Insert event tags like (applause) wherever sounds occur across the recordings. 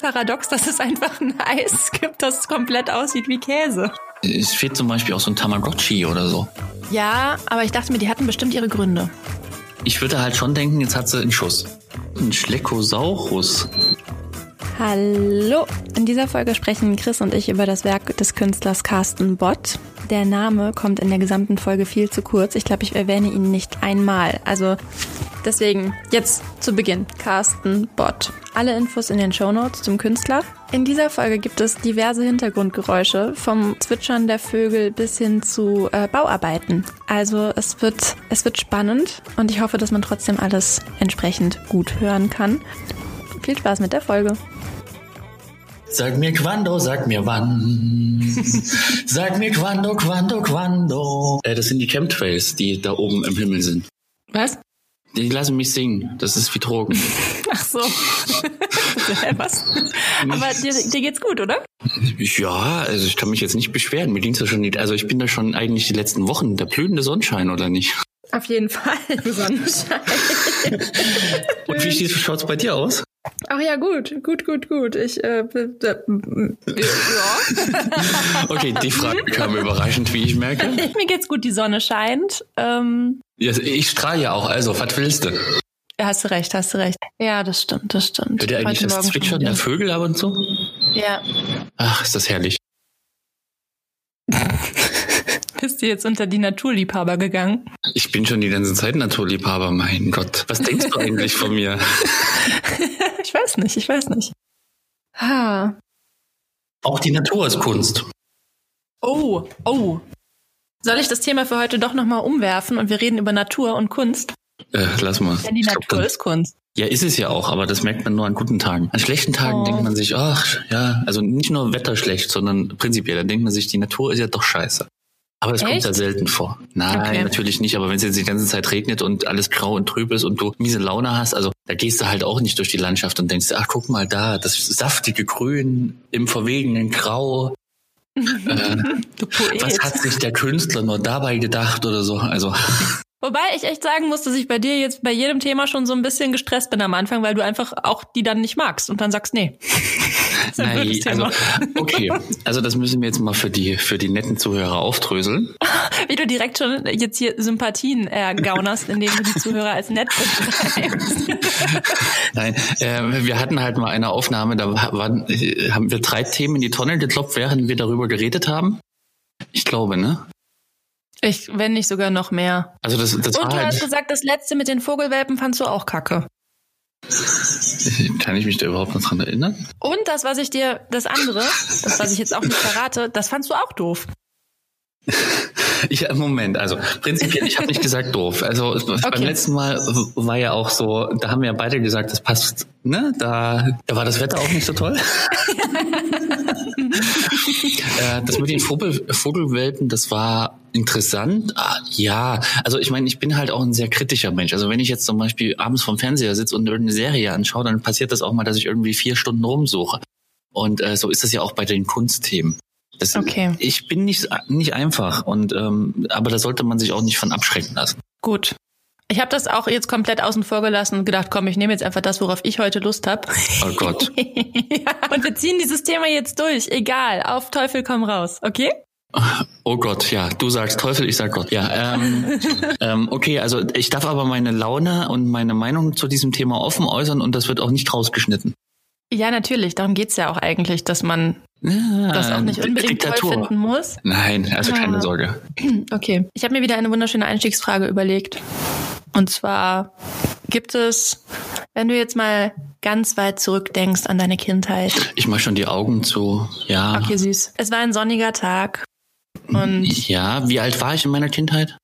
Paradox, dass es einfach ein (laughs) Eis gibt, das komplett aussieht wie Käse. Es fehlt zum Beispiel auch so ein Tamagotchi oder so. Ja, aber ich dachte mir, die hatten bestimmt ihre Gründe. Ich würde halt schon denken, jetzt hat sie einen Schuss. Ein Schleckosaurus. Hallo! In dieser Folge sprechen Chris und ich über das Werk des Künstlers Carsten Bott. Der Name kommt in der gesamten Folge viel zu kurz. Ich glaube, ich erwähne ihn nicht einmal. Also deswegen jetzt zu Beginn. Carsten Bott. Alle Infos in den Shownotes zum Künstler. In dieser Folge gibt es diverse Hintergrundgeräusche, vom Zwitschern der Vögel bis hin zu äh, Bauarbeiten. Also es wird, es wird spannend und ich hoffe, dass man trotzdem alles entsprechend gut hören kann. Viel Spaß mit der Folge. Sag mir quando, sag mir wann. (laughs) sag mir quando, quando, quando. Äh, das sind die Chemtrails, die da oben im Himmel sind. Was? Die lassen mich singen. Das ist wie Drogen. (laughs) Ach so. (laughs) Was? Aber dir, dir geht's gut, oder? Ja, also ich kann mich jetzt nicht beschweren. Mir ging's ja schon nicht. Also ich bin da schon eigentlich die letzten Wochen der blühende Sonnenschein, oder nicht? Auf jeden Fall (laughs) Sonnenschein. Und wie schaut's bei dir aus? Ach ja, gut, gut, gut, gut. Ich, äh, äh, ja. okay, die Frage kam überraschend, wie ich merke. Mir geht's gut, die Sonne scheint. Ähm, ich strahle ja auch, also, was willst du? Ja, hast du recht, hast du recht. Ja, das stimmt, das stimmt. Hört ihr eigentlich Heute das Zwitschern der Vögel ab und zu? Ja. Ach, ist das herrlich. (laughs) Bist du jetzt unter die Naturliebhaber gegangen? Ich bin schon die ganze Zeit Naturliebhaber, mein Gott. Was denkst du eigentlich von mir? (laughs) ich weiß nicht, ich weiß nicht. Ah. Auch die Natur ist Kunst. Oh, oh. Soll ich das Thema für heute doch nochmal umwerfen und wir reden über Natur und Kunst? Äh, lass mal. Denn die Natur glaub, ist Kunst. Ja, ist es ja auch, aber das merkt man nur an guten Tagen. An schlechten Tagen oh. denkt man sich, ach, ja, also nicht nur Wetter schlecht, sondern prinzipiell, dann denkt man sich, die Natur ist ja doch scheiße. Aber es kommt ja selten vor. Nein, okay. natürlich nicht. Aber wenn es jetzt die ganze Zeit regnet und alles grau und trüb ist und du miese Laune hast, also da gehst du halt auch nicht durch die Landschaft und denkst, ach guck mal da, das saftige Grün im verwegenen Grau. (laughs) äh, was hat sich der Künstler nur dabei gedacht oder so? Also Wobei ich echt sagen muss, dass ich bei dir jetzt bei jedem Thema schon so ein bisschen gestresst bin am Anfang, weil du einfach auch die dann nicht magst und dann sagst, nee. (laughs) Nein, also, okay. Also das müssen wir jetzt mal für die, für die netten Zuhörer aufdröseln. (laughs) Wie du direkt schon jetzt hier Sympathien ergaunerst, indem du die Zuhörer als nett beschreibst. (laughs) Nein, äh, wir hatten halt mal eine Aufnahme, da waren, haben wir drei Themen in die Tonne geklopft, während wir darüber geredet haben. Ich glaube, ne? Ich, wenn nicht sogar noch mehr. Also das, das Und war du halt hast gesagt, das letzte mit den Vogelwelpen fandst du auch kacke. Kann ich mich da überhaupt noch dran erinnern? Und das, was ich dir, das andere, das, was ich jetzt auch nicht verrate, das fandst du auch doof. (laughs) Ich, Moment, also prinzipiell, ich habe nicht gesagt doof. Also okay. beim letzten Mal war ja auch so, da haben wir ja beide gesagt, das passt, ne? Da, da war das Wetter auch nicht so toll. (laughs) äh, das mit den Vogel, Vogelwelpen, das war interessant. Ah, ja, also ich meine, ich bin halt auch ein sehr kritischer Mensch. Also wenn ich jetzt zum Beispiel abends vom Fernseher sitze und irgendeine Serie anschaue, dann passiert das auch mal, dass ich irgendwie vier Stunden rumsuche. Und äh, so ist das ja auch bei den Kunstthemen. Das, okay. Ich bin nicht, nicht einfach und ähm, aber da sollte man sich auch nicht von abschrecken lassen. Gut. Ich habe das auch jetzt komplett außen vor gelassen und gedacht, komm, ich nehme jetzt einfach das, worauf ich heute Lust habe. Oh Gott. (laughs) ja, und wir ziehen dieses Thema jetzt durch. Egal, auf Teufel komm raus, okay? Oh Gott, ja, du sagst Teufel, ich sag Gott. Ja, ähm, (laughs) ähm, okay, also ich darf aber meine Laune und meine Meinung zu diesem Thema offen äußern und das wird auch nicht rausgeschnitten. Ja, natürlich. Darum geht's ja auch eigentlich, dass man ja, das auch nicht unbedingt Diktatur. toll finden muss. Nein, also keine ah. Sorge. (clears throat) Okay. Ich habe mir wieder eine wunderschöne Einstiegsfrage überlegt. Und zwar gibt es, wenn du jetzt mal ganz weit zurückdenkst an deine Kindheit. Ich mach schon die Augen zu, ja. Okay, süß. Es war ein sonniger Tag. Und ja, wie alt war ich in meiner Kindheit?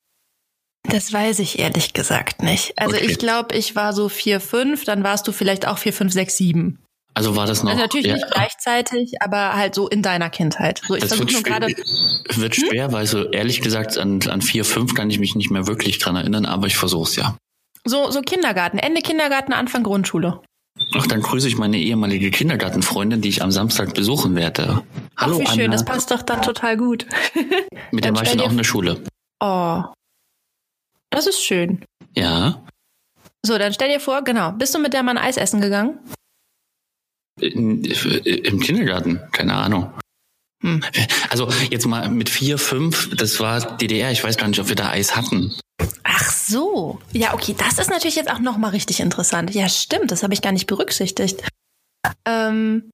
Das weiß ich ehrlich gesagt nicht. Also okay. ich glaube, ich war so vier, fünf, dann warst du vielleicht auch vier, fünf, sechs, sieben. Also war das noch? Also natürlich ja. nicht gleichzeitig, aber halt so in deiner Kindheit. So, das wird, nur gerade. wird hm? schwer, weil so ehrlich gesagt an, an vier, fünf kann ich mich nicht mehr wirklich dran erinnern, aber ich versuch's ja. So, so Kindergarten, Ende Kindergarten, Anfang Grundschule. Ach, dann grüße ich meine ehemalige Kindergartenfreundin, die ich am Samstag besuchen werde. Hallo, Ach, wie schön, Anna. das passt doch dann total gut. (laughs) Mit der war ich dann auch in der Schule. Oh. Das ist schön. Ja. So, dann stell dir vor, genau, bist du mit der Mann Eis essen gegangen? In, Im Kindergarten, keine Ahnung. Hm. Also jetzt mal mit vier, fünf, das war DDR, ich weiß gar nicht, ob wir da Eis hatten. Ach so. Ja, okay, das ist natürlich jetzt auch nochmal richtig interessant. Ja, stimmt, das habe ich gar nicht berücksichtigt. Ähm,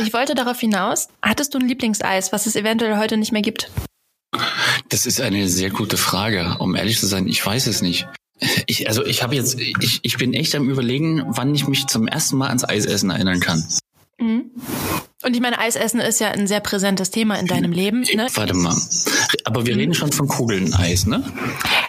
ich wollte darauf hinaus, hattest du ein Lieblingseis, was es eventuell heute nicht mehr gibt? Das ist eine sehr gute Frage. Um ehrlich zu sein, ich weiß es nicht. Ich, also ich habe jetzt, ich, ich bin echt am überlegen, wann ich mich zum ersten Mal ans Eisessen erinnern kann. Mhm. Und ich meine, Eisessen ist ja ein sehr präsentes Thema in deinem Leben. Ne? Warte mal. Aber wir mhm. reden schon von Kugeln Eis, ne?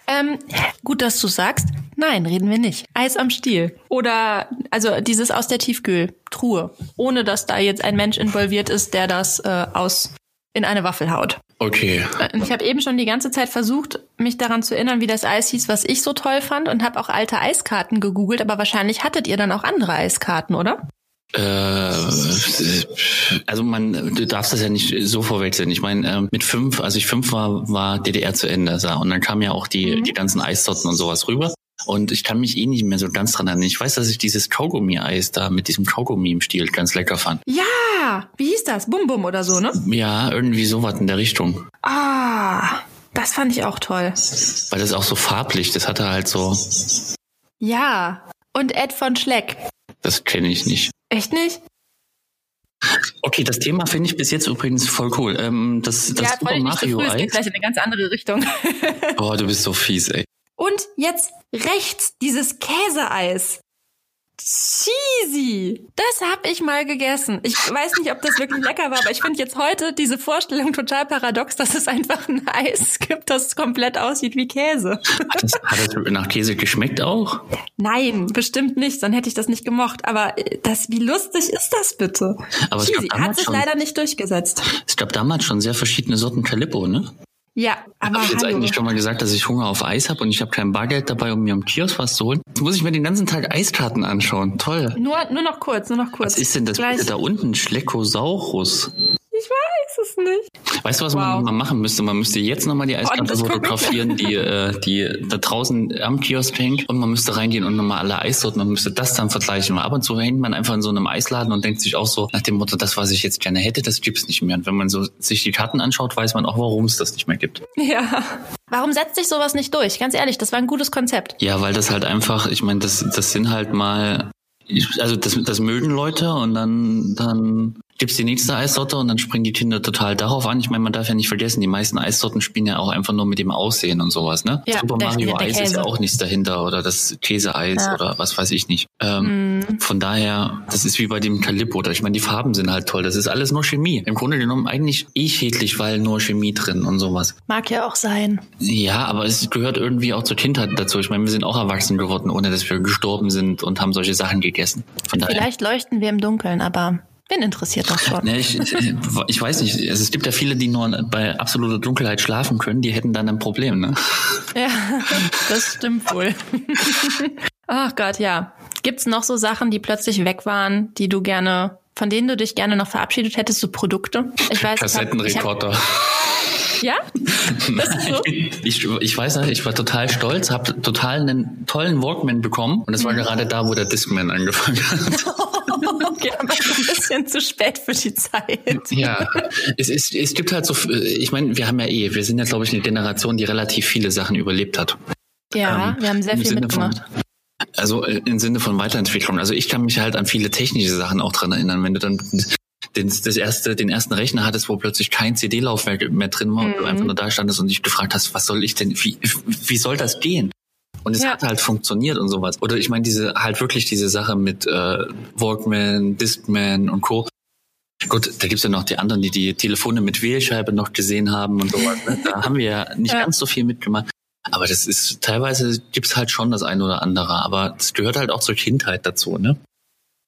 Ähm, gut, dass du sagst. Nein, reden wir nicht. Eis am Stiel. Oder also dieses aus der Tiefkühltruhe. Ohne dass da jetzt ein Mensch involviert ist, der das äh, aus in eine Waffel haut. Okay. Äh, ich habe eben schon die ganze Zeit versucht, mich daran zu erinnern, wie das Eis hieß, was ich so toll fand und habe auch alte Eiskarten gegoogelt, aber wahrscheinlich hattet ihr dann auch andere Eiskarten, oder? Äh, also man, du darfst das ja nicht so vorwechseln. Ich meine, äh, mit fünf, als ich fünf war, war DDR zu Ende. Und dann kamen ja auch die, mhm. die ganzen Eissorten und sowas rüber. Und ich kann mich eh nicht mehr so ganz dran erinnern. Ich weiß, dass ich dieses Kaugummi-Eis da mit diesem Kaugummi im Stiel ganz lecker fand. Ja, wie hieß das? Bum Bum oder so, ne? Ja, irgendwie sowas in der Richtung. Ah, das fand ich auch toll. Weil das auch so farblich, das hatte halt so. Ja, und Ed von Schleck. Das kenne ich nicht. Echt nicht? Okay, das Thema finde ich bis jetzt übrigens voll cool. Ähm, das das ja, Super Mario Eis. geht gleich in eine ganz andere Richtung. (laughs) oh, du bist so fies, ey. Und jetzt rechts dieses Käseeis. Cheesy. Das habe ich mal gegessen. Ich weiß nicht, ob das wirklich lecker war, aber ich finde jetzt heute diese Vorstellung total paradox, dass es einfach ein Eis gibt, das komplett aussieht wie Käse. Hat es, hat es nach Käse geschmeckt auch? Nein, bestimmt nicht. Dann hätte ich das nicht gemocht. Aber äh, das, wie lustig ist das bitte? Aber Cheesy hat sich schon, leider nicht durchgesetzt. Es gab damals schon sehr verschiedene Sorten Calippo, ne? Ja, aber. Habe ich jetzt hallo. eigentlich schon mal gesagt, dass ich Hunger auf Eis habe und ich habe kein Bargeld dabei, um mir am Kiosk was zu holen? Jetzt muss ich mir den ganzen Tag Eiskarten anschauen. Toll. Nur, nur noch kurz, nur noch kurz. Was ist denn das Gleich. da unten? Schleckosaurus. Ich weiß es nicht. Weißt du, was wow. man mal machen müsste? Man müsste jetzt nochmal die Eiskarte oh, fotografieren, die, (laughs) äh, die da draußen am Kiosk hängt und man müsste reingehen und nochmal alle Eissorten, man müsste das dann vergleichen. Und ab und zu hängt man einfach in so einem Eisladen und denkt sich auch so nach dem Motto, das, was ich jetzt gerne hätte, das gibt's nicht mehr. Und wenn man so sich die Karten anschaut, weiß man auch, warum es das nicht mehr gibt. Ja. Warum setzt sich sowas nicht durch? Ganz ehrlich, das war ein gutes Konzept. Ja, weil das halt einfach, ich meine, das, das sind halt mal also das, das mögen Leute und dann, dann gibt's die nächste Eissorte und dann springen die Kinder total darauf an. Ich meine, man darf ja nicht vergessen, die meisten Eissorten spielen ja auch einfach nur mit dem Aussehen und sowas, ne? Ja, Super der, Mario der Eis ist ja auch nichts dahinter oder das Käseeis ja. oder was weiß ich nicht. Ähm, mm. Von daher, das ist wie bei dem Calippo. Ich meine, die Farben sind halt toll. Das ist alles nur Chemie. Im Grunde genommen eigentlich eh schädlich, weil nur Chemie drin und sowas. Mag ja auch sein. Ja, aber es gehört irgendwie auch zur Kindheit dazu. Ich meine, wir sind auch erwachsen geworden, ohne dass wir gestorben sind und haben solche Sachen gegessen. Von Vielleicht daher. leuchten wir im Dunkeln, aber Wen interessiert das schon? Nee, ich, ich weiß nicht. Also es gibt ja viele, die nur bei absoluter Dunkelheit schlafen können. Die hätten dann ein Problem, ne? Ja, das stimmt wohl. Ach Gott, ja. Gibt's noch so Sachen, die plötzlich weg waren, die du gerne, von denen du dich gerne noch verabschiedet hättest, so Produkte? Ich weiß, Kassettenrekorder. Ja? Das ist so? (laughs) ich, ich weiß nicht, ich war total stolz, habe total einen tollen Walkman bekommen und es war mhm. gerade da, wo der Discman angefangen hat. (laughs) okay, aber ein bisschen zu spät für die Zeit. Ja, es, ist, es gibt halt so, ich meine, wir haben ja eh, wir sind ja, glaube ich, eine Generation, die relativ viele Sachen überlebt hat. Ja, ähm, wir haben sehr viel Sinne mitgemacht. Von, also äh, im Sinne von Weiterentwicklung. Also ich kann mich halt an viele technische Sachen auch dran erinnern, wenn du dann den, das erste, den ersten Rechner hattest, wo plötzlich kein CD-Laufwerk mehr drin war mhm. und du einfach mhm. nur da standest und dich gefragt hast, was soll ich denn, wie, wie soll das gehen? Und es ja. hat halt funktioniert und sowas. Oder ich meine, diese halt wirklich diese Sache mit äh, Walkman, Discman und Co. Gut, da gibt's ja noch die anderen, die die Telefone mit Wählscheibe noch gesehen haben und sowas. Ne? Da haben wir ja (laughs) nicht ja. ganz so viel mitgemacht. Aber das ist, teilweise gibt's halt schon das eine oder andere. Aber es gehört halt auch zur Kindheit dazu, ne?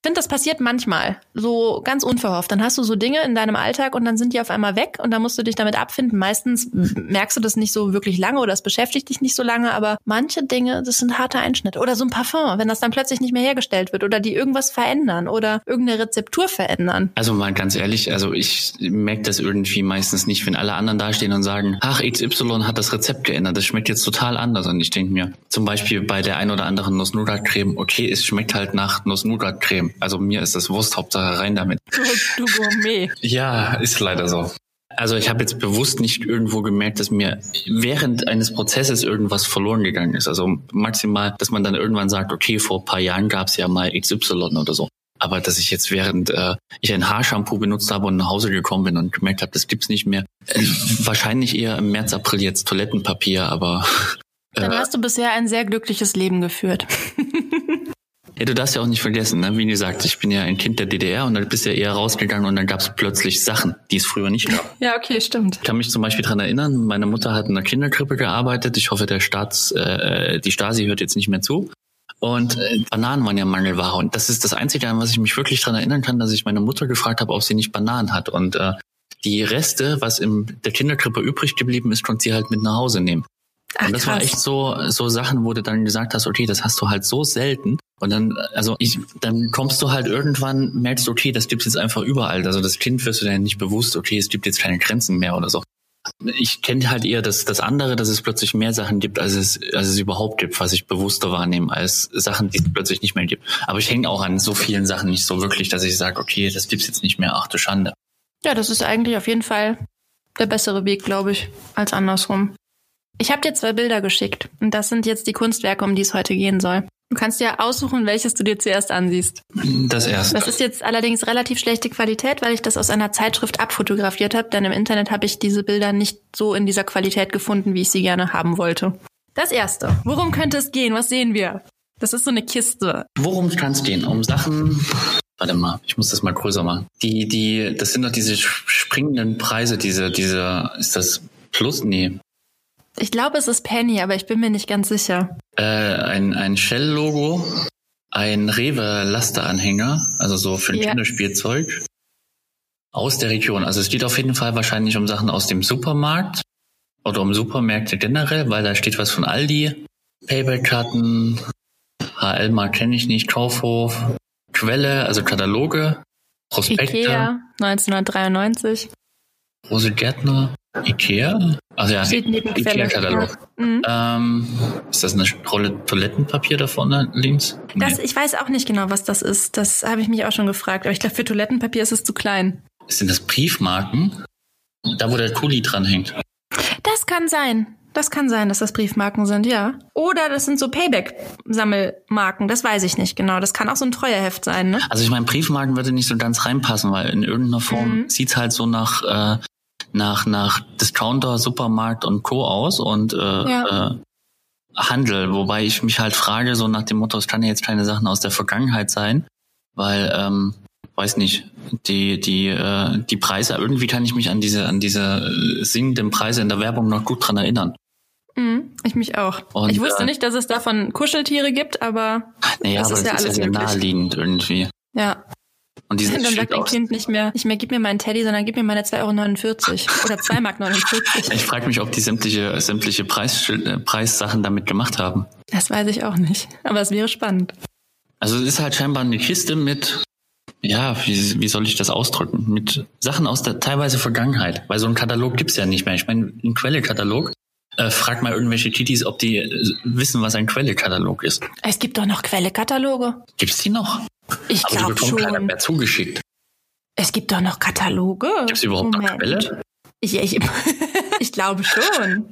Ich finde, das passiert manchmal, so ganz unverhofft. Dann hast du so Dinge in deinem Alltag und dann sind die auf einmal weg und dann musst du dich damit abfinden. Meistens merkst du das nicht so wirklich lange oder es beschäftigt dich nicht so lange, aber manche Dinge, das sind harte Einschnitte. Oder so ein Parfum, wenn das dann plötzlich nicht mehr hergestellt wird oder die irgendwas verändern oder irgendeine Rezeptur verändern. Also mal ganz ehrlich, also ich merke das irgendwie meistens nicht, wenn alle anderen dastehen und sagen, ach, XY hat das Rezept geändert, das schmeckt jetzt total anders. Und ich denke mir, zum Beispiel bei der ein oder anderen Nuss-Nougat-Creme, okay, es schmeckt halt nach Nuss-Nougat-Creme Also mir ist das Wurst, Hauptsache rein damit. Du, (laughs) du Gourmet. Ja, ist leider so. Also ich habe jetzt bewusst nicht irgendwo gemerkt, dass mir während eines Prozesses irgendwas verloren gegangen ist. Also maximal, dass man dann irgendwann sagt, okay, vor paar Jahren gab es ja mal XY oder so. Aber dass ich jetzt während äh, ich ein Haarshampoo benutzt habe und nach Hause gekommen bin und gemerkt habe, das gibt's nicht mehr. Äh, wahrscheinlich eher im März, April jetzt Toilettenpapier, aber. (laughs) Äh, Dann hast du bisher ein sehr glückliches Leben geführt. (laughs) Ja, du darfst ja auch nicht vergessen, ne? wie gesagt, ich bin ja ein Kind der DDR und dann bist du ja eher rausgegangen und dann gab es plötzlich Sachen, die es früher nicht gab. Ja, okay, stimmt. Ich kann mich zum Beispiel dran erinnern, meine Mutter hat in einer Kinderkrippe gearbeitet. Ich hoffe, der Staats, äh, die Stasi hört jetzt nicht mehr zu. Und äh, Bananen waren ja Mangelware. Und das ist das Einzige, an was ich mich wirklich dran erinnern kann, dass ich meine Mutter gefragt habe, ob sie nicht Bananen hat. Und äh, die Reste, was in der Kinderkrippe übrig geblieben ist, konnte sie halt mit nach Hause nehmen. Ach, und das krass. war echt so, so Sachen, wo du dann gesagt hast, okay, das hast du halt so selten. Und dann, also ich, dann kommst du halt irgendwann, merkst du, okay, das gibt's jetzt einfach überall. Also das Kind wirst du dann nicht bewusst, okay, es gibt jetzt keine Grenzen mehr oder so. Ich kenne halt eher das, das andere, dass es plötzlich mehr Sachen gibt, als es, als es überhaupt gibt, was ich bewusster wahrnehme, als Sachen, die es plötzlich nicht mehr gibt. Aber ich hänge auch an so vielen Sachen nicht so wirklich, dass ich sage, okay, das gibt's jetzt nicht mehr, ach du Schande. Ja, das ist eigentlich auf jeden Fall der bessere Weg, glaube ich, als andersrum. Ich habe dir zwei Bilder geschickt und das sind jetzt die Kunstwerke, um die es heute gehen soll. Du kannst dir aussuchen, welches du dir zuerst ansiehst. Das erste. Das ist jetzt allerdings relativ schlechte Qualität, weil ich das aus einer Zeitschrift abfotografiert habe, denn im Internet habe ich diese Bilder nicht so in dieser Qualität gefunden, wie ich sie gerne haben wollte. Das erste. Worum könnte es gehen? Was sehen wir? Das ist so eine Kiste. Worum kann es gehen? Um Sachen. Warte mal, ich muss das mal größer machen. Die, die, das sind doch diese springenden Preise, diese, diese, ist das Plus? Nee. Ich glaube, es ist Penny, aber ich bin mir nicht ganz sicher. Äh, ein ein Shell-Logo, ein Rewe-Lasteranhänger, also so für ein ja. Kinderspielzeug aus der Region. Also es geht auf jeden Fall wahrscheinlich um Sachen aus dem Supermarkt oder um Supermärkte generell, weil da steht was von Aldi, Payback-Karten, HL-Markt kenne ich nicht, Kaufhof, Quelle, also Kataloge, Prospekte. Ikea, 1993. Rose Gärtner, Ikea? Also ja, Ikea-Katalog. Mhm. Ähm, ist das eine Rolle Toilettenpapier da vorne links? Das, nee. Ich weiß auch nicht genau, was das ist. Das habe ich mich auch schon gefragt. Aber ich glaube, für Toilettenpapier ist es zu klein. Sind das Briefmarken? Da, wo der Kuli dran hängt. Das kann sein. Das kann sein, dass das Briefmarken sind, ja. Oder das sind so Payback-Sammelmarken, das weiß ich nicht genau. Das kann auch so ein Treuerheft sein, ne? Also ich meine, Briefmarken würde nicht so ganz reinpassen, weil in irgendeiner Form mhm. sieht's halt so nach äh, nach, nach Discounter, Supermarkt und Co. aus und äh, ja. äh, Handel, wobei ich mich halt frage, so nach dem Motto, es kann ja jetzt keine Sachen aus der Vergangenheit sein, weil, ähm, weiß nicht, die, die, äh, die Preise, irgendwie kann ich mich an diese, an diese äh, singenden Preise in der Werbung noch gut dran erinnern. Mhm, ich mich auch. Und, ich wusste äh, nicht, dass es davon Kuscheltiere gibt, aber naja, das aber ist ja alles ist ja naheliegend irgendwie. Ja. Und (laughs) dann sagt ein Kind nicht mehr, nicht mehr, gib mir meinen Teddy, sondern gib mir meine 2,49 Euro oder 2,49 Mark. (laughs) Ich frage mich, ob die sämtliche, sämtliche Preis, äh, Preissachen damit gemacht haben. Das weiß ich auch nicht. Aber es wäre spannend. Also es ist halt scheinbar eine Kiste mit, ja, wie, wie soll ich das ausdrücken? Mit Sachen aus der teilweise Vergangenheit. Weil so ein Katalog gibt's ja nicht mehr. Ich meine, ein Quellekatalog. Äh, frag mal irgendwelche Titis, ob die äh, wissen, was ein Quellekatalog ist. Es gibt doch noch Quellekataloge. Gibt's die noch? Ich glaube schon. keiner mehr zugeschickt. Es gibt doch noch Kataloge. Gibt es überhaupt Moment. noch Quelle? Ich, ich, (laughs) ich glaube schon.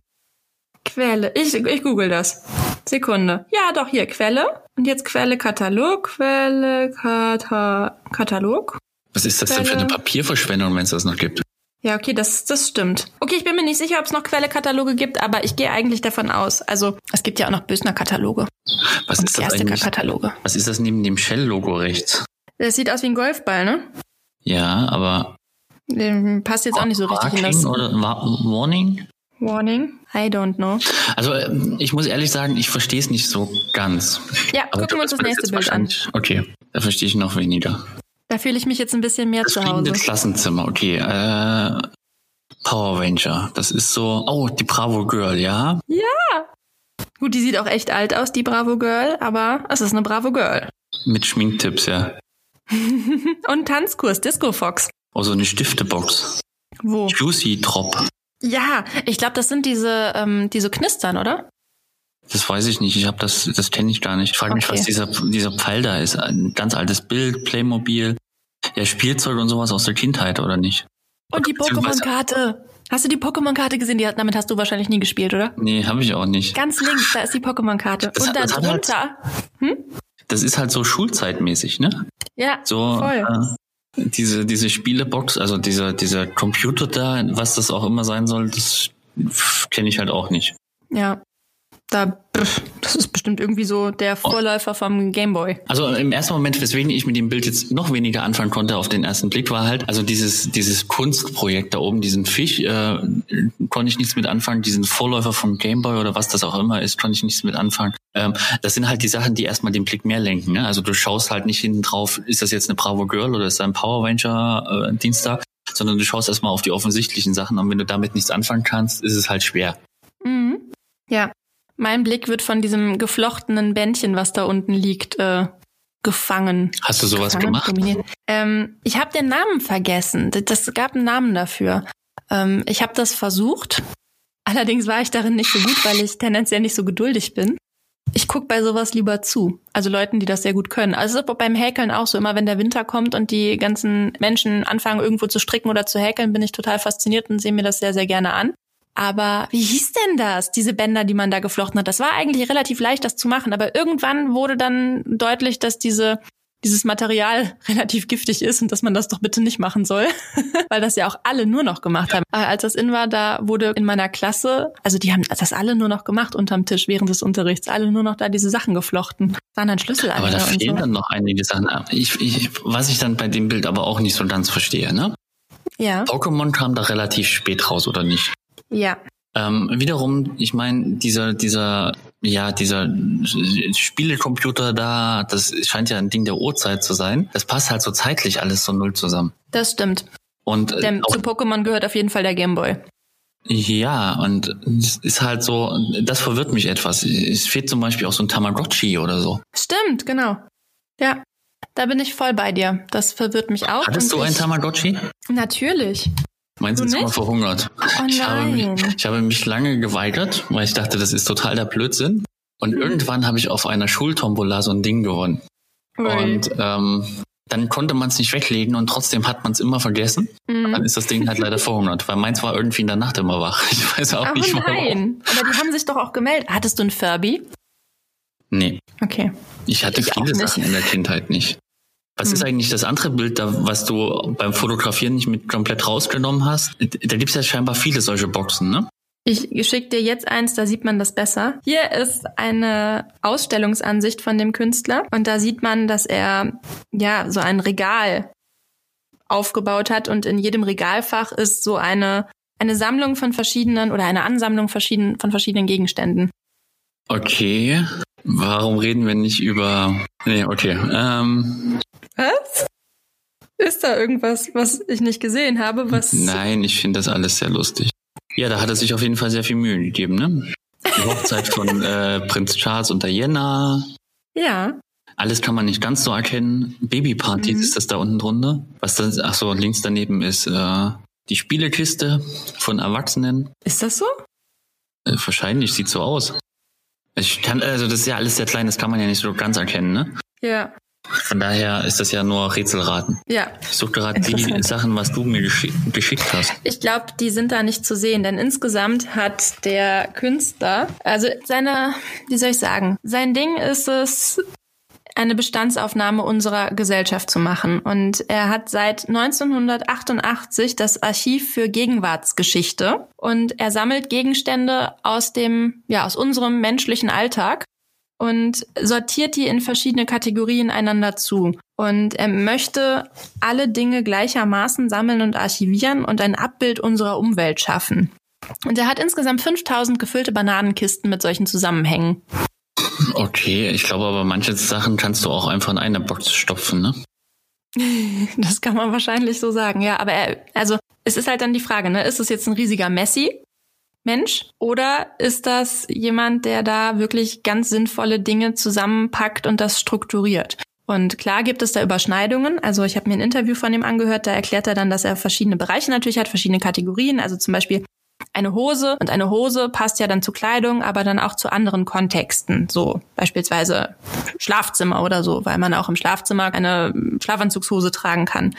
Quelle. Ich, ich google das. Sekunde. Ja, doch, hier, Quelle. Und jetzt Quelle, Katalog, Quelle, Kata, Katalog. Was ist das Quelle. denn für eine Papierverschwendung, wenn es das noch gibt? Ja, okay, das, das stimmt. Okay, ich bin mir nicht sicher, ob es noch Quelle-Kataloge gibt, aber ich gehe eigentlich davon aus. Also, es gibt ja auch noch Bösner-Kataloge. Was ist das eigentlich? Kataloge. Was ist das neben dem Shell-Logo rechts? Das sieht aus wie ein Golfball, ne? Ja, aber. Den passt jetzt auch nicht so richtig in das. Oder Warning? Warning? I don't know. Also ähm, ich muss ehrlich sagen, ich verstehe es nicht so ganz. Ja, aber gucken wir uns das nächste Bild an. Okay, da verstehe ich noch weniger. Da fühle ich mich jetzt ein bisschen mehr das zu Hause. Das Klassenzimmer, okay. Äh, Power Ranger, das ist so. Oh, die Bravo Girl, ja? Ja. Gut, die sieht auch echt alt aus, die Bravo Girl, aber es ist eine Bravo Girl. Mit Schminktipps, ja. (laughs) Und Tanzkurs, Disco Fox. Oh, so eine Stiftebox. Wo? Juicy Drop. Ja, ich glaube, das sind diese, ähm, die so knistern, oder? Das weiß ich nicht. Ich habe das, das kenne ich gar nicht. Ich frage mich, okay. was dieser, dieser Pfeil da ist. Ein ganz altes Bild, Playmobil, ja, Spielzeug und sowas aus der Kindheit, oder nicht? Und die Pokémon-Karte. Hast du die Pokémon-Karte gesehen? Die, damit hast du wahrscheinlich nie gespielt, oder? Nee, habe ich auch nicht. Ganz links, da ist die Pokémon-Karte. Und da drunter. Halt, hm? Das ist halt so schulzeitmäßig, ne? Ja, so, voll. Äh, diese, diese Spielebox, also dieser, dieser Computer da, was das auch immer sein soll, das kenne ich halt auch nicht. Ja. Da, das ist bestimmt irgendwie so der Vorläufer vom Gameboy. Also im ersten Moment, weswegen ich mit dem Bild jetzt noch weniger anfangen konnte auf den ersten Blick, war halt, also dieses, dieses Kunstprojekt da oben, diesen Fisch, äh, konnte ich nichts mit anfangen, diesen Vorläufer vom Gameboy oder was das auch immer ist, konnte ich nichts mit anfangen. Ähm, das sind halt die Sachen, die erstmal den Blick mehr lenken. Ne? Also du schaust halt nicht hinten drauf, ist das jetzt eine Bravo Girl oder ist das ein Power Ranger äh, Dienstag, sondern du schaust erstmal auf die offensichtlichen Sachen und wenn du damit nichts anfangen kannst, ist es halt schwer. Mhm. Ja, mein Blick wird von diesem geflochtenen Bändchen, was da unten liegt, äh, gefangen. Hast du sowas gemacht? Ähm, ich habe den Namen vergessen. Das gab einen Namen dafür. Ähm, ich habe das versucht. Allerdings war ich darin nicht so gut, weil ich tendenziell nicht so geduldig bin. Ich guck bei sowas lieber zu. Also Leuten, die das sehr gut können. Also beim Häkeln auch so. Immer wenn der Winter kommt und die ganzen Menschen anfangen, irgendwo zu stricken oder zu häkeln, bin ich total fasziniert und sehe mir das sehr, sehr gerne an. Aber wie hieß denn das, diese Bänder, die man da geflochten hat? Das war eigentlich relativ leicht, das zu machen. Aber irgendwann wurde dann deutlich, dass diese dieses Material (laughs) relativ giftig ist und dass man das doch bitte nicht machen soll, (laughs) weil das ja auch alle nur noch gemacht haben. Aber als das in war, da wurde in meiner Klasse, also die haben das alle nur noch gemacht unterm Tisch während des Unterrichts, alle nur noch da diese Sachen geflochten. Das waren dann Schlüssel. Aber da fehlen so. dann noch einige Sachen. Ich, ich, was ich dann bei dem Bild aber auch nicht so ganz verstehe, ne? Ja. Pokémon kam da relativ spät raus, oder nicht? Ja. Ähm, wiederum, ich meine, dieser, dieser, ja, dieser Spielecomputer da, das scheint ja ein Ding der Uhrzeit zu sein. Das passt halt so zeitlich alles so null zusammen. Das stimmt. Und äh, Denn zu Pokémon gehört auf jeden Fall der Gameboy. Ja, und es ist halt so, das verwirrt mich etwas. Es fehlt zum Beispiel auch so ein Tamagotchi oder so. Stimmt, genau. Ja, da bin ich voll bei dir. Das verwirrt mich auch. Hattest du ein Tamagotchi? Natürlich. Meins ist immer verhungert. Oh ich, habe mich, ich habe mich lange geweigert, weil ich dachte, das ist total der Blödsinn. Und mhm. irgendwann habe ich auf einer Schultombola so ein Ding gewonnen. Ui. Und ähm, dann konnte man es nicht weglegen und trotzdem hat man es immer vergessen. Mhm. Dann ist das Ding halt leider verhungert, weil meins war irgendwie in der Nacht immer wach. Ich weiß auch oh nicht warum. Nein, aber die haben sich doch auch gemeldet. Hattest du ein Furby? Nee. Okay. Ich hatte ich viele Sachen in der Kindheit nicht. Was ist eigentlich das andere Bild, da, was du beim Fotografieren nicht mit komplett rausgenommen hast? Da gibt es ja scheinbar viele solche Boxen, ne? Ich schicke dir jetzt eins, da sieht man das besser. Hier ist eine Ausstellungsansicht von dem Künstler und da sieht man, dass er ja so ein Regal aufgebaut hat und in jedem Regalfach ist so eine eine Sammlung von verschiedenen oder eine Ansammlung verschieden, von verschiedenen Gegenständen. Okay. Warum reden wir nicht über. Nee, okay. Ähm, was? Ist da irgendwas, was ich nicht gesehen habe? Was? Nein, ich finde das alles sehr lustig. Ja, da hat er sich auf jeden Fall sehr viel Mühe gegeben, ne? Die Hochzeit von (laughs) äh, Prinz Charles und Diana. Ja. Alles kann man nicht ganz so erkennen. Babyparty mhm. ist das da unten drunter. Was das, ach so, links daneben ist äh, die Spielekiste von Erwachsenen. Ist das so? Äh, wahrscheinlich, sieht so aus. Ich kann, also das ist ja alles sehr klein, das kann man ja nicht so ganz erkennen, ne? Ja. Von daher ist das ja nur Rätselraten. Ja. Ich suche gerade die (laughs) Sachen, was du mir geschick geschickt hast. Ich glaube, die sind da nicht zu sehen, denn insgesamt hat der Künstler, also seine, wie soll ich sagen, sein Ding ist es, eine Bestandsaufnahme unserer Gesellschaft zu machen. Und er hat seit 1988 das Archiv für Gegenwartsgeschichte und er sammelt Gegenstände aus dem, ja, aus unserem menschlichen Alltag und sortiert die in verschiedene Kategorien einander zu. Und er möchte alle Dinge gleichermaßen sammeln und archivieren und ein Abbild unserer Umwelt schaffen. Und er hat insgesamt 5000 gefüllte Bananenkisten mit solchen Zusammenhängen. Okay, ich glaube aber manche Sachen kannst du auch einfach in eine Box stopfen, ne? (laughs) Das kann man wahrscheinlich so sagen, ja. Aber er, also es ist halt dann die Frage, ne? Ist es jetzt ein riesiger Messi, Mensch? Oder ist das jemand, der da wirklich ganz sinnvolle Dinge zusammenpackt und das strukturiert? Und klar gibt es da Überschneidungen. Also ich habe mir ein Interview von ihm angehört, da erklärt er dann, dass er verschiedene Bereiche natürlich hat, verschiedene Kategorien. Also zum Beispiel eine Hose und eine Hose passt ja dann zu Kleidung, aber dann auch zu anderen Kontexten, so beispielsweise Schlafzimmer oder so, weil man auch im Schlafzimmer eine Schlafanzugshose tragen kann.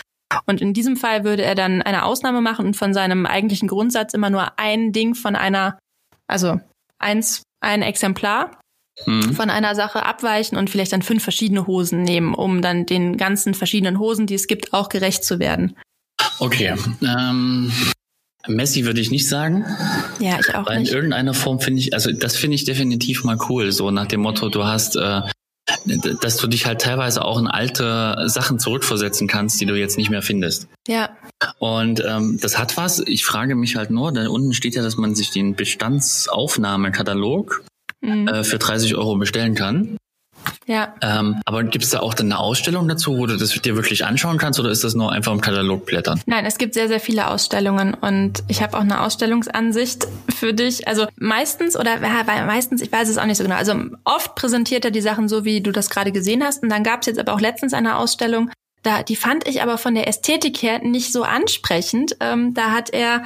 Und in diesem Fall würde er dann eine Ausnahme machen und von seinem eigentlichen Grundsatz immer nur ein Ding von einer, also eins, ein Exemplar mhm. von einer Sache abweichen und vielleicht dann fünf verschiedene Hosen nehmen, um dann den ganzen verschiedenen Hosen, die es gibt, auch gerecht zu werden. Okay. Ähm, Messi würde ich nicht sagen. Ja, ich auch Weil nicht. in irgendeiner Form finde ich, also das finde ich definitiv mal cool. So nach dem Motto, du hast, äh, dass du dich halt teilweise auch in alte Sachen zurückversetzen kannst, die du jetzt nicht mehr findest. Ja. Und ähm, das hat was. Ich frage mich halt nur, da unten steht ja, dass man sich den Bestandsaufnahmekatalog mhm. äh, für 30 Euro bestellen kann. Ja. Ähm, aber gibt es da auch dann eine Ausstellung dazu, wo du das dir wirklich anschauen kannst oder ist das nur einfach im Katalog blättern? Nein, es gibt sehr, sehr viele Ausstellungen und ich habe auch eine Ausstellungsansicht für dich. Also meistens oder ja, meistens, ich weiß es auch nicht so genau. Also oft präsentiert er die Sachen so, wie du das gerade gesehen hast. Und dann gab es jetzt aber auch letztens eine Ausstellung, da, die fand ich aber von der Ästhetik her nicht so ansprechend. Ähm, da hat er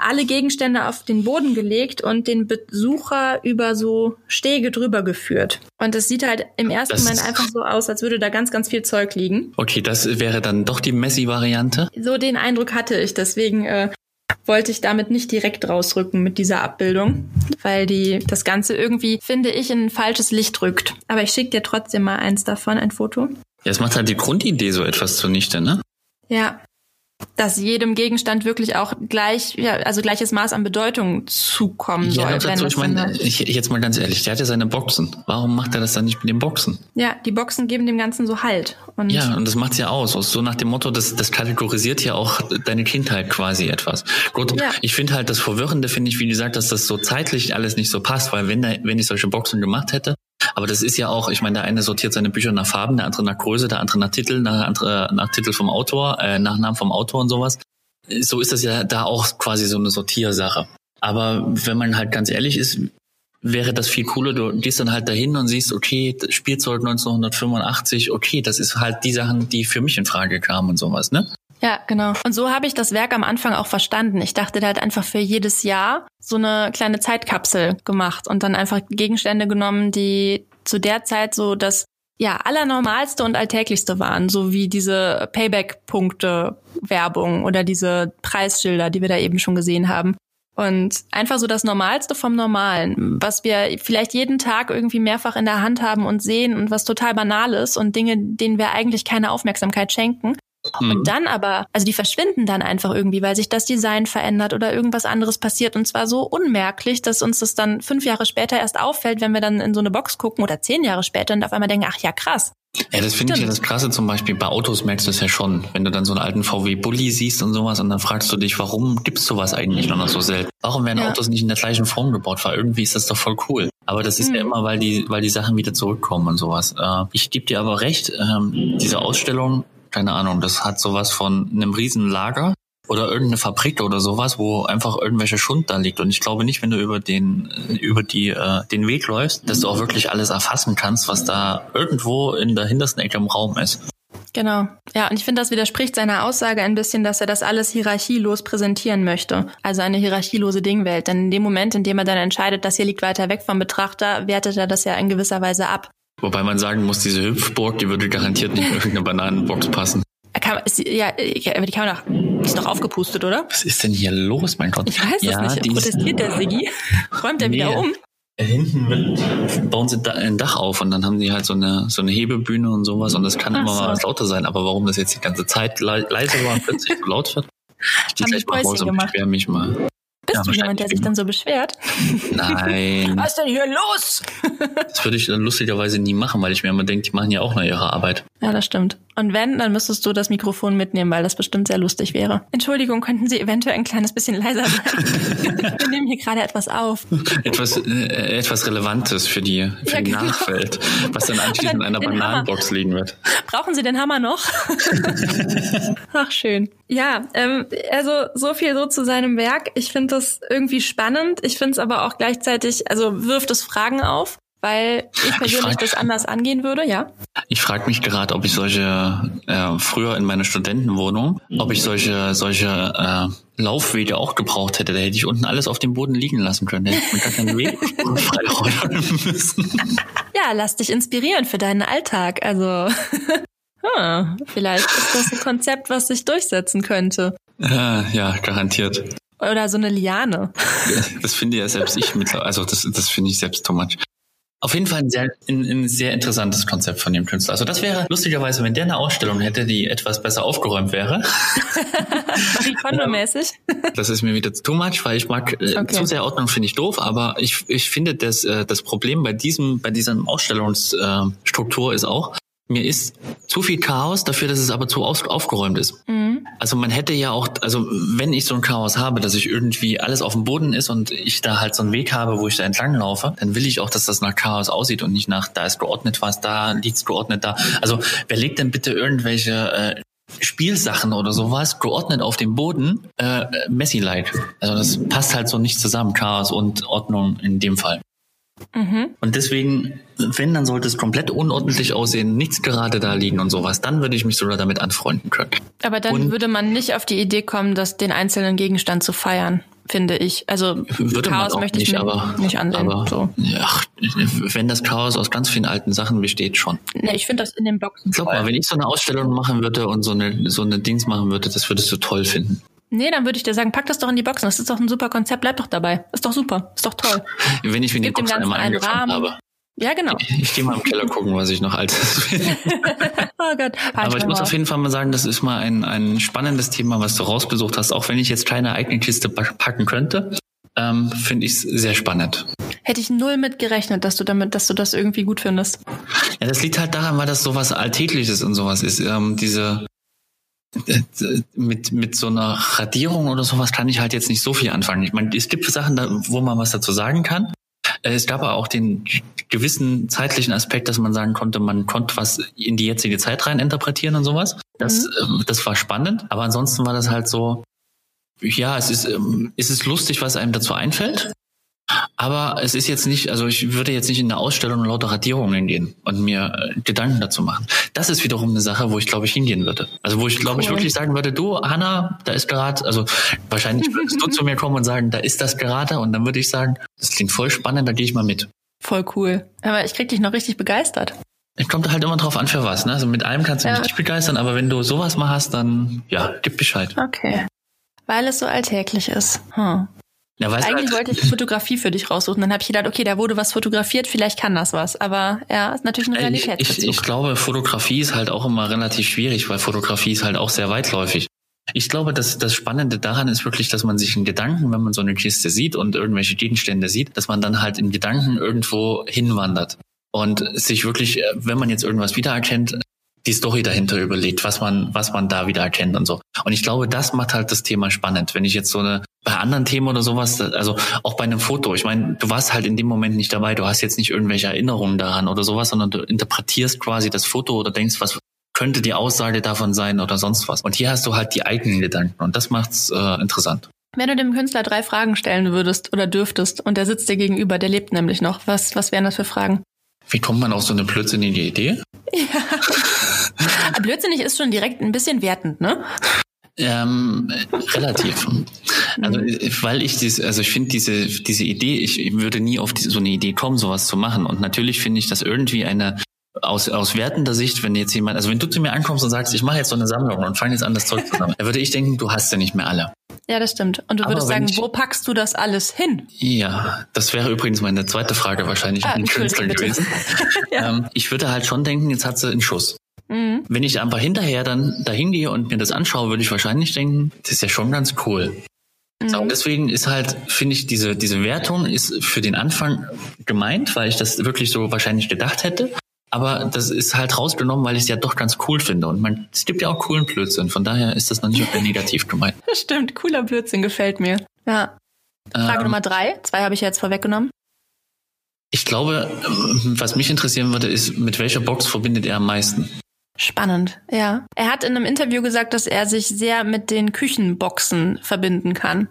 alle Gegenstände auf den Boden gelegt und den Besucher über so Stege drüber geführt. Und es sieht halt im ersten das Moment einfach so aus, als würde da ganz, ganz viel Zeug liegen. Okay, das wäre dann doch die Messi-Variante? So den Eindruck hatte ich, deswegen äh, wollte ich damit nicht direkt rausrücken mit dieser Abbildung, weil die das Ganze irgendwie, finde ich, in ein falsches Licht rückt. Aber ich schicke dir trotzdem mal eins davon, ein Foto. Ja, es macht halt die Grundidee so etwas zunichte, ne? Ja, dass jedem Gegenstand wirklich auch gleich, ja, also gleiches Maß an Bedeutung zukommen soll. Ja, dazu, ich meine, ich, jetzt mal ganz ehrlich, der hat ja seine Boxen. Warum macht er das dann nicht mit den Boxen? Ja, die Boxen geben dem Ganzen so Halt. Und ja, und das macht's ja aus. So nach dem Motto, das, das kategorisiert ja auch deine Kindheit quasi etwas. Gut, ja. ich finde halt das Verwirrende, finde ich, wie gesagt, dass das so zeitlich alles nicht so passt, weil wenn, da, wenn ich solche Boxen gemacht hätte, aber das ist ja auch, ich meine, der eine sortiert seine Bücher nach Farben, der andere nach Größe, der andere nach Titel, der andere nach Titel vom Autor, äh, nach Namen vom Autor und sowas. So ist das ja da auch quasi so eine Sortiersache. Aber wenn man halt ganz ehrlich ist, wäre das viel cooler. Du gehst dann halt dahin und siehst, okay, Spielzeug 1985, okay, das ist halt die Sachen, die für mich in Frage kamen und sowas, ne? Ja, genau. Und so habe ich das Werk am Anfang auch verstanden. Ich dachte, der hat einfach für jedes Jahr so eine kleine Zeitkapsel gemacht und dann einfach Gegenstände genommen, die zu der Zeit so das ja allernormalste und alltäglichste waren, so wie diese Payback-Punkte Werbung oder diese Preisschilder, die wir da eben schon gesehen haben. Und einfach so das Normalste vom Normalen, was wir vielleicht jeden Tag irgendwie mehrfach in der Hand haben und sehen und was total banal ist und Dinge, denen wir eigentlich keine Aufmerksamkeit schenken. Mhm. Und dann aber, also die verschwinden dann einfach irgendwie, weil sich das Design verändert oder irgendwas anderes passiert und zwar so unmerklich, dass uns das dann fünf Jahre später erst auffällt, wenn wir dann in so eine Box gucken oder zehn Jahre später und auf einmal denken, ach ja, krass. Ja, das finde ich ja das Krasse zum Beispiel. Bei Autos merkst du es ja schon. Wenn du dann so einen alten VW Bulli siehst und sowas und dann fragst du dich, warum gibt's sowas eigentlich noch so selten? Warum werden ja. Autos nicht in der gleichen Form gebaut? Weil irgendwie ist das doch voll cool. Aber das ist mhm. ja immer, weil die, weil die Sachen wieder zurückkommen und sowas. Äh, ich gebe dir aber recht, ähm, diese Ausstellung keine Ahnung, das hat sowas von einem riesen Lager oder irgendeine Fabrik oder sowas, wo einfach irgendwelche Schund da liegt. Und ich glaube nicht, wenn du über den über die äh, den Weg läufst, dass du auch wirklich alles erfassen kannst, was da irgendwo in der hintersten Ecke im Raum ist. Genau. Ja, und ich finde, das widerspricht seiner Aussage ein bisschen, dass er das alles hierarchielos präsentieren möchte. Also eine hierarchielose Dingwelt. Denn in dem Moment, in dem er dann entscheidet, das hier liegt weiter weg vom Betrachter, wertet er das ja in gewisser Weise ab. Wobei man sagen muss, diese Hüpfburg, die würde garantiert nicht in irgendeine Bananenbox passen. Kann, ist, ja, aber die kann man doch, ist doch aufgepustet, oder? Was ist denn hier los, mein Gott? Ich weiß ja, es nicht. Protestiert der Siggi? Räumt er nee. wieder um? Hinten wird, bauen sie ein Dach auf und dann haben die halt so eine, so eine Hebebühne und sowas und das kann Ach immer so. mal was lauter sein, aber warum das jetzt die ganze Zeit leise war und plötzlich so laut wird, ich gehe gleich mal raus und beschwere mich mal. Bist du jemand, der sich dann so beschwert? Nein. (laughs) Was ist denn hier los? (laughs) das würde ich dann lustigerweise nie machen, weil ich mir immer denke, die machen ja auch noch ihre Arbeit. Ja, das stimmt. Und wenn, dann müsstest du das Mikrofon mitnehmen, weil das bestimmt sehr lustig wäre. Entschuldigung, könnten Sie eventuell ein kleines bisschen leiser sein? (laughs) Wir nehmen hier gerade etwas auf. Etwas, äh, etwas Relevantes für die, für ja, die genau. Nachwelt, was dann anschließend in einer Bananenbox Hammer. liegen wird. Brauchen Sie den Hammer noch? Ach, schön. Ja, ähm, also so viel so zu seinem Werk. Ich finde das irgendwie spannend. Ich finde es aber auch gleichzeitig, also wirft es Fragen auf weil ich persönlich ich das anders angehen würde, ja. Ich frage mich gerade, ob ich solche äh, früher in meiner Studentenwohnung, ob ich solche solche äh, Laufwege auch gebraucht hätte. Da hätte ich unten alles auf dem Boden liegen lassen können. Da hätte ich mir gar keinen Weg (laughs) freiräumen müssen. Ja, lass dich inspirieren für deinen Alltag. Also hm, (laughs) vielleicht ist das ein Konzept, was sich durchsetzen könnte. Ja, ja, garantiert. Oder so eine Liane. (laughs) Das finde ja selbst ich mittlerweile, also das, das finde ich selbst too much. Auf jeden Fall ein sehr, ein, ein, sehr interessantes Konzept von dem Künstler. Also das wäre lustigerweise, wenn der eine Ausstellung hätte, die etwas besser aufgeräumt wäre. (laughs) Marie Kondo-mäßig. (laughs) Das ist mir wieder too much, weil ich mag äh, okay. zu sehr Ordnung finde ich doof, aber ich, ich finde, dass äh, das Problem bei diesem bei dieser Ausstellungsstruktur äh, ist auch, mir ist zu viel Chaos dafür, dass es aber zu aufgeräumt ist. Mhm. Also man hätte ja auch, also wenn ich so ein Chaos habe, dass ich irgendwie alles auf dem Boden ist und ich da halt so einen Weg habe, wo ich da entlang laufe, dann will ich auch, dass das nach Chaos aussieht und nicht nach, da ist geordnet was, da liegt's geordnet da. Also wer legt denn bitte irgendwelche äh, Spielsachen oder sowas geordnet auf dem Boden, äh, Messi-like. Also das passt halt so nicht zusammen, Chaos und Ordnung in dem Fall. Mhm. Und deswegen, wenn, dann sollte es komplett unordentlich aussehen, nichts gerade da liegen und sowas. Dann würde ich mich sogar damit anfreunden können. Aber dann und würde man nicht auf die Idee kommen, das den einzelnen Gegenstand zu feiern, finde ich. Also würde Chaos möchte ich nicht, aber, nicht ansehen. Aber, so. ja, wenn das Chaos aus ganz vielen alten Sachen besteht, schon. Nee, ich finde das in den Boxen. Glaub mal, wenn ich so eine Ausstellung machen würde und so eine, so eine Dings machen würde, das würdest du toll finden. Nee, dann würde ich dir sagen, pack das doch in die Boxen. Das ist doch ein super Konzept, bleib doch dabei. Ist doch super, ist doch toll. (laughs) Wenn ich mir die Boxen einmal einen Rahmen. habe. Ja, genau. Ich, ich gehe mal im Keller gucken, was ich noch altes (laughs) finde. oh Gott. Halt Aber ich muss auf jeden Fall mal sagen, das ist mal ein, ein spannendes Thema, was du rausgesucht hast. Auch wenn ich jetzt keine eigene Kiste packen könnte, ähm, finde ich es sehr spannend. Hätte ich null mit gerechnet, dass du damit, dass du das irgendwie gut findest. Ja, das liegt halt daran, weil das sowas Alltägliches und sowas ist. Ähm, diese mit, mit so einer Radierung oder sowas kann ich halt jetzt nicht so viel anfangen. Ich meine, es gibt Sachen, da, wo man was dazu sagen kann. Äh, es gab aber auch den gewissen zeitlichen Aspekt, dass man sagen konnte, man konnte was in die jetzige Zeit rein interpretieren und sowas. Das, mhm. das war spannend. Aber ansonsten war das halt so, ja, es ist, ähm, es ist lustig, was einem dazu einfällt. Aber es ist jetzt nicht, also ich würde jetzt nicht in eine Ausstellung lauter Radierungen gehen und mir äh, Gedanken dazu machen. Das ist wiederum eine Sache, wo ich glaube ich hingehen würde. Also wo ich glaube cool. ich wirklich sagen würde, du Hanna, da ist gerade, also wahrscheinlich (laughs) würdest du zu mir kommen und sagen, da ist das gerade und dann würde ich sagen, das klingt voll spannend, da gehe ich mal mit. Voll cool. Aber ich krieg dich noch richtig begeistert. Es kommt halt immer drauf an, für was. Ne? Also mit allem kannst du ja. mich nicht begeistern, aber wenn du sowas mal hast, dann ja, gib Bescheid. Okay. Weil es so alltäglich ist. Hm. Ja, Eigentlich wollte ich Fotografie für dich raussuchen. Dann habe ich gedacht, okay, da wurde was fotografiert, vielleicht kann das was. Aber ja, ist natürlich eine Realität. Ich, ich, ich glaube, Fotografie ist halt auch immer relativ schwierig, weil Fotografie ist halt auch sehr weitläufig. Ich glaube, dass das Spannende daran ist wirklich, dass man sich in Gedanken, wenn man so eine Kiste sieht und irgendwelche Gegenstände sieht, dass man dann halt in Gedanken irgendwo hinwandert und sich wirklich, wenn man jetzt irgendwas wiedererkennt, die Story dahinter überlegt, was man, was man da wieder erkennt und so. Und ich glaube, das macht halt das Thema spannend. Wenn ich jetzt so eine, bei anderen Themen oder sowas, also auch bei einem Foto, ich meine, du warst halt in dem Moment nicht dabei, du hast jetzt nicht irgendwelche Erinnerungen daran oder sowas, sondern du interpretierst quasi das Foto oder denkst, was könnte die Aussage davon sein oder sonst was. Und hier hast du halt die eigenen Gedanken und das macht's äh, interessant. Wenn du dem Künstler drei Fragen stellen würdest oder dürftest und der sitzt dir gegenüber, der lebt nämlich noch, was, was wären das für Fragen? Wie kommt man auf so eine blödsinnige Idee? (laughs) (laughs) Ja. (laughs) Blödsinnig ist schon direkt ein bisschen wertend, ne? Ähm, relativ. (laughs) Also, weil ich diese, also ich finde diese, diese Idee, ich würde nie auf diese, so eine Idee kommen, sowas zu machen. Und natürlich finde ich das irgendwie eine, aus, aus wertender Sicht, wenn jetzt jemand, also wenn du zu mir ankommst und sagst, ich mache jetzt so eine Sammlung und fange jetzt an, das Zeug zu sammeln, (laughs) dann würde ich denken, du hast ja nicht mehr alle. Ja, das stimmt. Und du Aber würdest sagen, ich, wo packst du das alles hin? Ja, das wäre übrigens meine zweite Frage wahrscheinlich ah, gewesen. ja. ähm, ich würde halt schon denken, jetzt hat sie einen Schuss. Mhm. Wenn ich einfach hinterher dann dahin gehe und mir das anschaue, würde ich wahrscheinlich denken, das ist ja schon ganz cool. Mhm. So, deswegen ist halt, finde ich, diese, diese Wertung ist für den Anfang gemeint, weil ich das wirklich so wahrscheinlich gedacht hätte. Aber das ist halt rausgenommen, weil ich es ja doch ganz cool finde. Und man, es gibt ja auch coolen Blödsinn. Von daher ist das noch nicht negativ gemeint. (laughs) Das stimmt. Cooler Blödsinn gefällt mir. Ja. Frage ähm, Nummer drei. Zwei habe ich jetzt vorweggenommen. Ich glaube, was mich interessieren würde, ist, mit welcher Box verbindet er am meisten? Spannend, ja. Er hat in einem Interview gesagt, dass er sich sehr mit den Küchenboxen verbinden kann.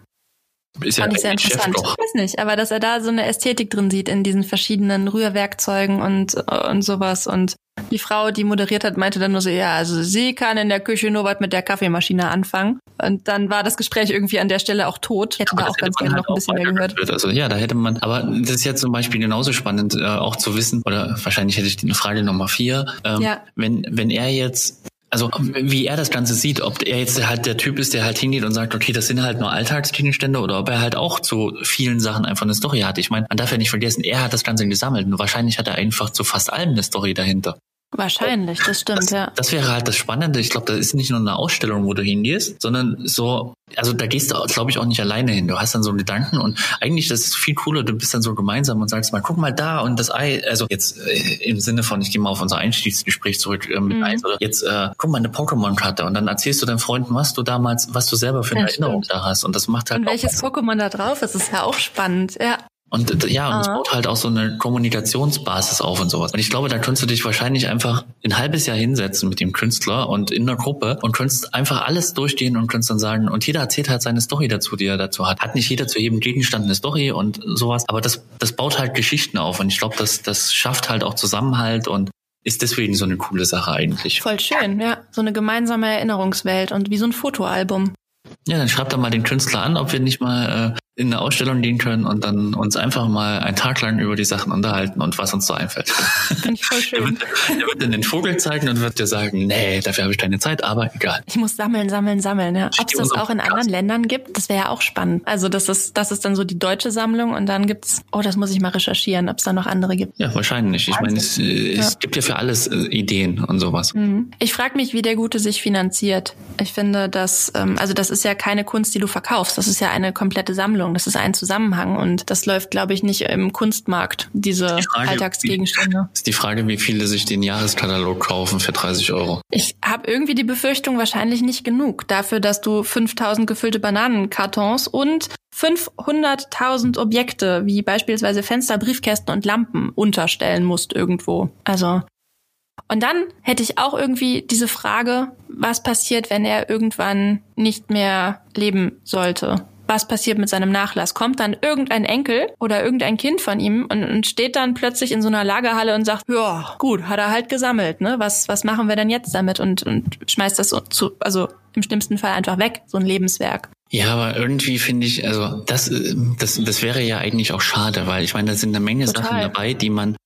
Ist Fand ja ich sehr interessant. Ich weiß nicht, aber dass er da so eine Ästhetik drin sieht in diesen verschiedenen Rührwerkzeugen und, und sowas und Die Frau, die moderiert hat, meinte dann nur so, ja, also sie kann in der Küche nur was mit der Kaffeemaschine anfangen. Und dann war das Gespräch irgendwie an der Stelle auch tot. Hätte da auch ganz gerne halt noch ein bisschen mehr gehört. Also ja, da hätte man, aber das ist jetzt zum Beispiel genauso spannend, äh, auch zu wissen, oder wahrscheinlich hätte ich die Frage Nummer vier. Ähm, ja. Wenn, wenn er jetzt also wie er das Ganze sieht, ob er jetzt halt der Typ ist, der halt hingeht und sagt, okay, das sind halt nur Alltagsgegenstände oder ob er halt auch zu vielen Sachen einfach eine Story hat. Ich meine, man darf ja nicht vergessen, er hat das Ganze gesammelt und wahrscheinlich hat er einfach zu fast allem eine Story dahinter. Wahrscheinlich, das stimmt, das, ja. Das wäre halt das Spannende. Ich glaube, das ist nicht nur eine Ausstellung, wo du hingehst, sondern so, also da gehst du, glaube ich, auch nicht alleine hin. Du hast dann so einen Gedanken und eigentlich, das ist viel cooler, du bist dann so gemeinsam und sagst mal, guck mal da und das Ei, also jetzt äh, im Sinne von, ich gehe mal auf unser Einstiegsgespräch zurück äh, mit mhm. Eis, oder jetzt, äh, guck mal, eine Pokémon-Karte und dann erzählst du deinen Freunden, was du damals, was du selber für eine ja, Erinnerung stimmt. da hast und das macht halt Und welches Pokémon da drauf ist, ist ja auch spannend, ja. Und ja, und es baut halt auch so eine Kommunikationsbasis auf und sowas. Und ich glaube, da könntest du dich wahrscheinlich einfach ein halbes Jahr hinsetzen mit dem Künstler und in der Gruppe und könntest einfach alles durchgehen und könntest dann sagen, und jeder erzählt halt seine Story dazu, die er dazu hat. Hat nicht jeder zu jedem Gegenstand eine Story und sowas, aber das, das baut halt Geschichten auf. Und ich glaube, das, das schafft halt auch Zusammenhalt und ist deswegen so eine coole Sache eigentlich. Voll schön, ja. So eine gemeinsame Erinnerungswelt und wie so ein Fotoalbum. Ja, dann schreibt doch mal den Künstler an, ob wir nicht mal äh, in eine Ausstellung gehen können und dann uns einfach mal einen Tag lang über die Sachen unterhalten und was uns so einfällt. Finde ich voll (laughs) schön. er, wird, er wird dann den Vogel zeigen und wird dir sagen, nee, dafür habe ich keine Zeit, aber egal. Ich muss sammeln, sammeln, sammeln. Ja. Ob es das auch in anderen Ländern gibt, das wäre ja auch spannend. Also das ist, das ist dann so die deutsche Sammlung und dann gibt's, oh, das muss ich mal recherchieren, ob es da noch andere gibt. Ja, wahrscheinlich. Ich meine, es, es ja. gibt ja für alles äh, Ideen und sowas. Mhm. Ich frage mich, wie der Gute sich finanziert. Ich finde, dass, ähm, also das ist ja keine Kunst, die du verkaufst. Das ist ja eine komplette Sammlung. Das ist ein Zusammenhang und das läuft, glaube ich, nicht im Kunstmarkt, diese die Frage, Alltagsgegenstände. Ist die Frage, wie viele sich den Jahreskatalog kaufen für 30 Euro? Ich habe irgendwie die Befürchtung, wahrscheinlich nicht genug dafür, dass du 5000 gefüllte Bananenkartons und 500.000 Objekte, wie beispielsweise Fenster, Briefkästen und Lampen, unterstellen musst irgendwo. Also und dann hätte ich auch irgendwie diese Frage, was passiert, wenn er irgendwann nicht mehr leben sollte? Was passiert mit seinem Nachlass? Kommt dann irgendein Enkel oder irgendein Kind von ihm und, und steht dann plötzlich in so einer Lagerhalle und sagt, ja, gut, hat er halt gesammelt, ne? Was, was machen wir denn jetzt damit? Und, und schmeißt das zu, also im schlimmsten Fall einfach weg, so ein Lebenswerk. Ja, aber irgendwie finde ich, also das, das, das wäre ja eigentlich auch schade, weil ich meine, da sind eine Menge Total. Sachen dabei, die man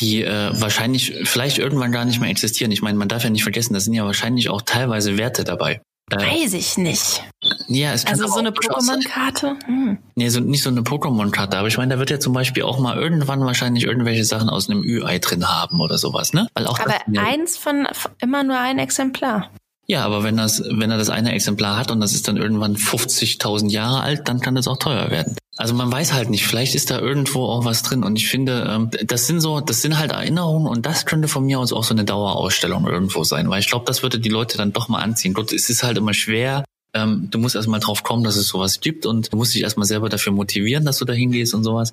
die äh, wahrscheinlich vielleicht irgendwann gar nicht mehr existieren. Ich meine, man darf ja nicht vergessen, da sind ja wahrscheinlich auch teilweise Werte dabei. Äh, Weiß ich nicht. Ja, es Also so eine Pokémon-Karte? Hm. Nee, so, nicht so eine Pokémon-Karte, aber ich meine, da wird ja zum Beispiel auch mal irgendwann wahrscheinlich irgendwelche Sachen aus einem Ü-Ei drin haben oder sowas, ne? Weil auch aber das, eins von immer nur ein Exemplar. Ja, aber wenn das, wenn er das eine Exemplar hat und das ist dann irgendwann 50.000 Jahre alt, dann kann das auch teuer werden. Also man weiß halt nicht, vielleicht ist da irgendwo auch was drin und ich finde, ähm, das sind so, das sind halt Erinnerungen und das könnte von mir aus auch so eine Dauerausstellung irgendwo sein, weil ich glaube, das würde die Leute dann doch mal anziehen. Gott, es ist halt immer schwer. Ähm, du musst erstmal drauf kommen, dass es sowas gibt und du musst dich erstmal selber dafür motivieren, dass du da hingehst und sowas.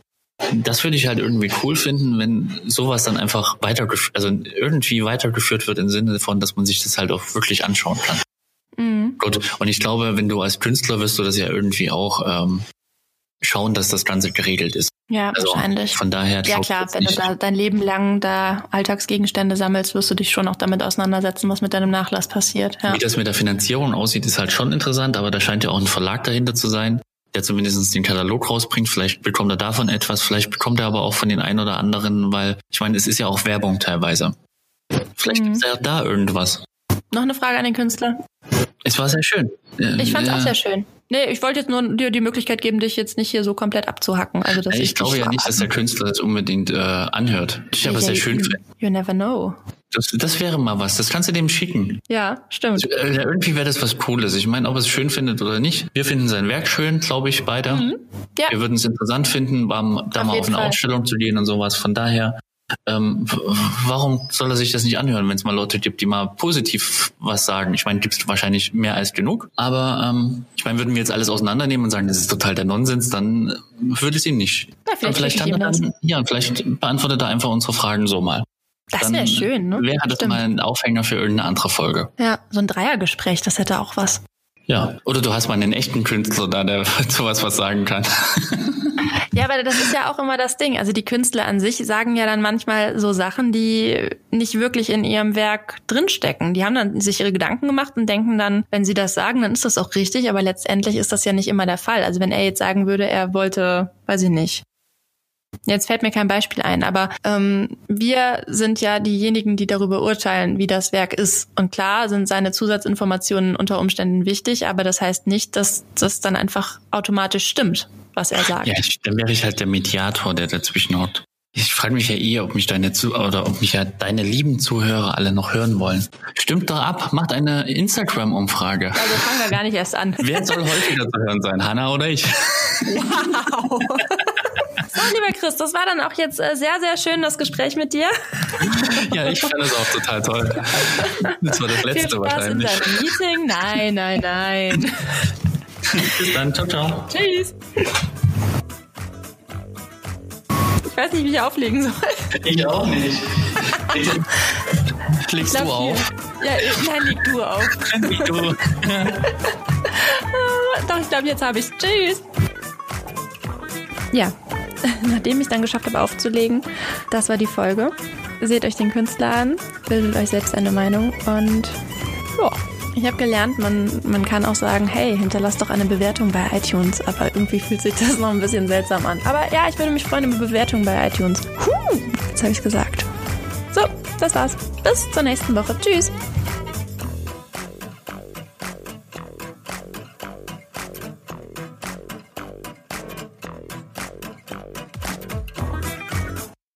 Das würde ich halt irgendwie cool finden, wenn sowas dann einfach weitergeführt, also irgendwie weitergeführt wird im Sinne von, dass man sich das halt auch wirklich anschauen kann. Mhm. Gut. Und ich glaube, wenn du als Künstler wirst du das ja irgendwie auch ähm, schauen, dass das Ganze geregelt ist. Ja, also wahrscheinlich. Von daher. Ja klar, wenn du da dein Leben lang da Alltagsgegenstände sammelst, wirst du dich schon auch damit auseinandersetzen, was mit deinem Nachlass passiert. Ja. Wie das mit der Finanzierung aussieht, ist halt schon interessant, aber da scheint ja auch ein Verlag dahinter zu sein, der zumindest den Katalog rausbringt. Vielleicht bekommt er davon etwas, vielleicht bekommt er aber auch von den einen oder anderen, weil ich meine, es ist ja auch Werbung teilweise. Vielleicht mhm. gibt es ja da irgendwas. Noch eine Frage an den Künstler. Es war sehr schön. Ich fand es ja. auch sehr schön. Nee, ich wollte jetzt nur dir die Möglichkeit geben, dich jetzt nicht hier so komplett abzuhacken. Also, dass ich, ich glaube ja nicht, dass der Künstler das unbedingt äh, anhört. Ich aber sehr schön finde. You never know. Das, das wäre mal was. Das kannst du dem schicken. Ja, stimmt. Also, äh, irgendwie wäre das was Cooles. Ich meine, ob er es schön findet oder nicht. Wir finden sein Werk schön, glaube ich, beide. Mhm. Ja. Wir würden es interessant finden, da auf mal auf eine Fall. Ausstellung zu gehen und sowas. Von daher ähm, warum soll er sich das nicht anhören, wenn es mal Leute gibt, die mal positiv was sagen? Ich meine, gibt es wahrscheinlich mehr als genug. Aber ähm, ich meine, würden wir jetzt alles auseinandernehmen und sagen, das ist total der Nonsens, dann würde es ihm nicht. Ja, vielleicht, vielleicht kann er dann, ja, vielleicht beantwortet er einfach unsere Fragen so mal. Das wäre schön, ne? Wäre das Stimmt. mal ein Aufhänger für irgendeine andere Folge. Ja, so ein Dreiergespräch, das hätte auch was. Ja, oder du hast mal einen echten Künstler da, der (laughs) sowas was sagen kann. Ja, aber das ist ja auch immer das Ding. Also die Künstler an sich sagen ja dann manchmal so Sachen, die nicht wirklich in ihrem Werk drinstecken. Die haben dann sich ihre Gedanken gemacht und denken dann, wenn sie das sagen, dann ist das auch richtig, aber letztendlich ist das ja nicht immer der Fall. Also wenn er jetzt sagen würde, er wollte, weiß ich nicht, Jetzt fällt mir kein Beispiel ein, aber ähm, wir sind ja diejenigen, die darüber urteilen, wie das Werk ist. Und klar sind seine Zusatzinformationen unter Umständen wichtig, aber das heißt nicht, dass das dann einfach automatisch stimmt, was er sagt. Ja, dann wäre ich halt der Mediator, der dazwischen haut. Ich frage mich ja eh, ob mich deine zu oder ob mich ja deine lieben Zuhörer alle noch hören wollen. Stimmt doch ab, macht eine Instagram-Umfrage. Also fangen wir gar nicht erst an. Wer soll häufiger zu hören sein, Hanna oder ich? Wow. So, lieber Chris, das war dann auch jetzt äh, sehr, sehr schön, das Gespräch mit dir. Ja, ich fand es auch total toll. Das war das letzte Viel Spaß wahrscheinlich. in deinem Meeting? Nein, nein, nein. Bis dann, ciao, ciao. Tschüss. Ich weiß nicht, wie ich auflegen soll. Ich auch nicht. Legst du auf? Ja, nein, leg du auf. Leg du. (laughs) Doch, ich glaube, jetzt habe ich Tschüss. Ja, (laughs) nachdem ich dann geschafft habe aufzulegen, das war die Folge. Seht euch den Künstler an, bildet euch selbst eine Meinung und ja. Ich habe gelernt, man, man kann auch sagen, hey, hinterlass doch eine Bewertung bei iTunes. Aber irgendwie fühlt sich das noch ein bisschen seltsam an. Aber ja, ich würde mich freuen über Bewertungen bei iTunes. Huh, jetzt habe ich gesagt. So, das war's. Bis zur nächsten Woche. Tschüss.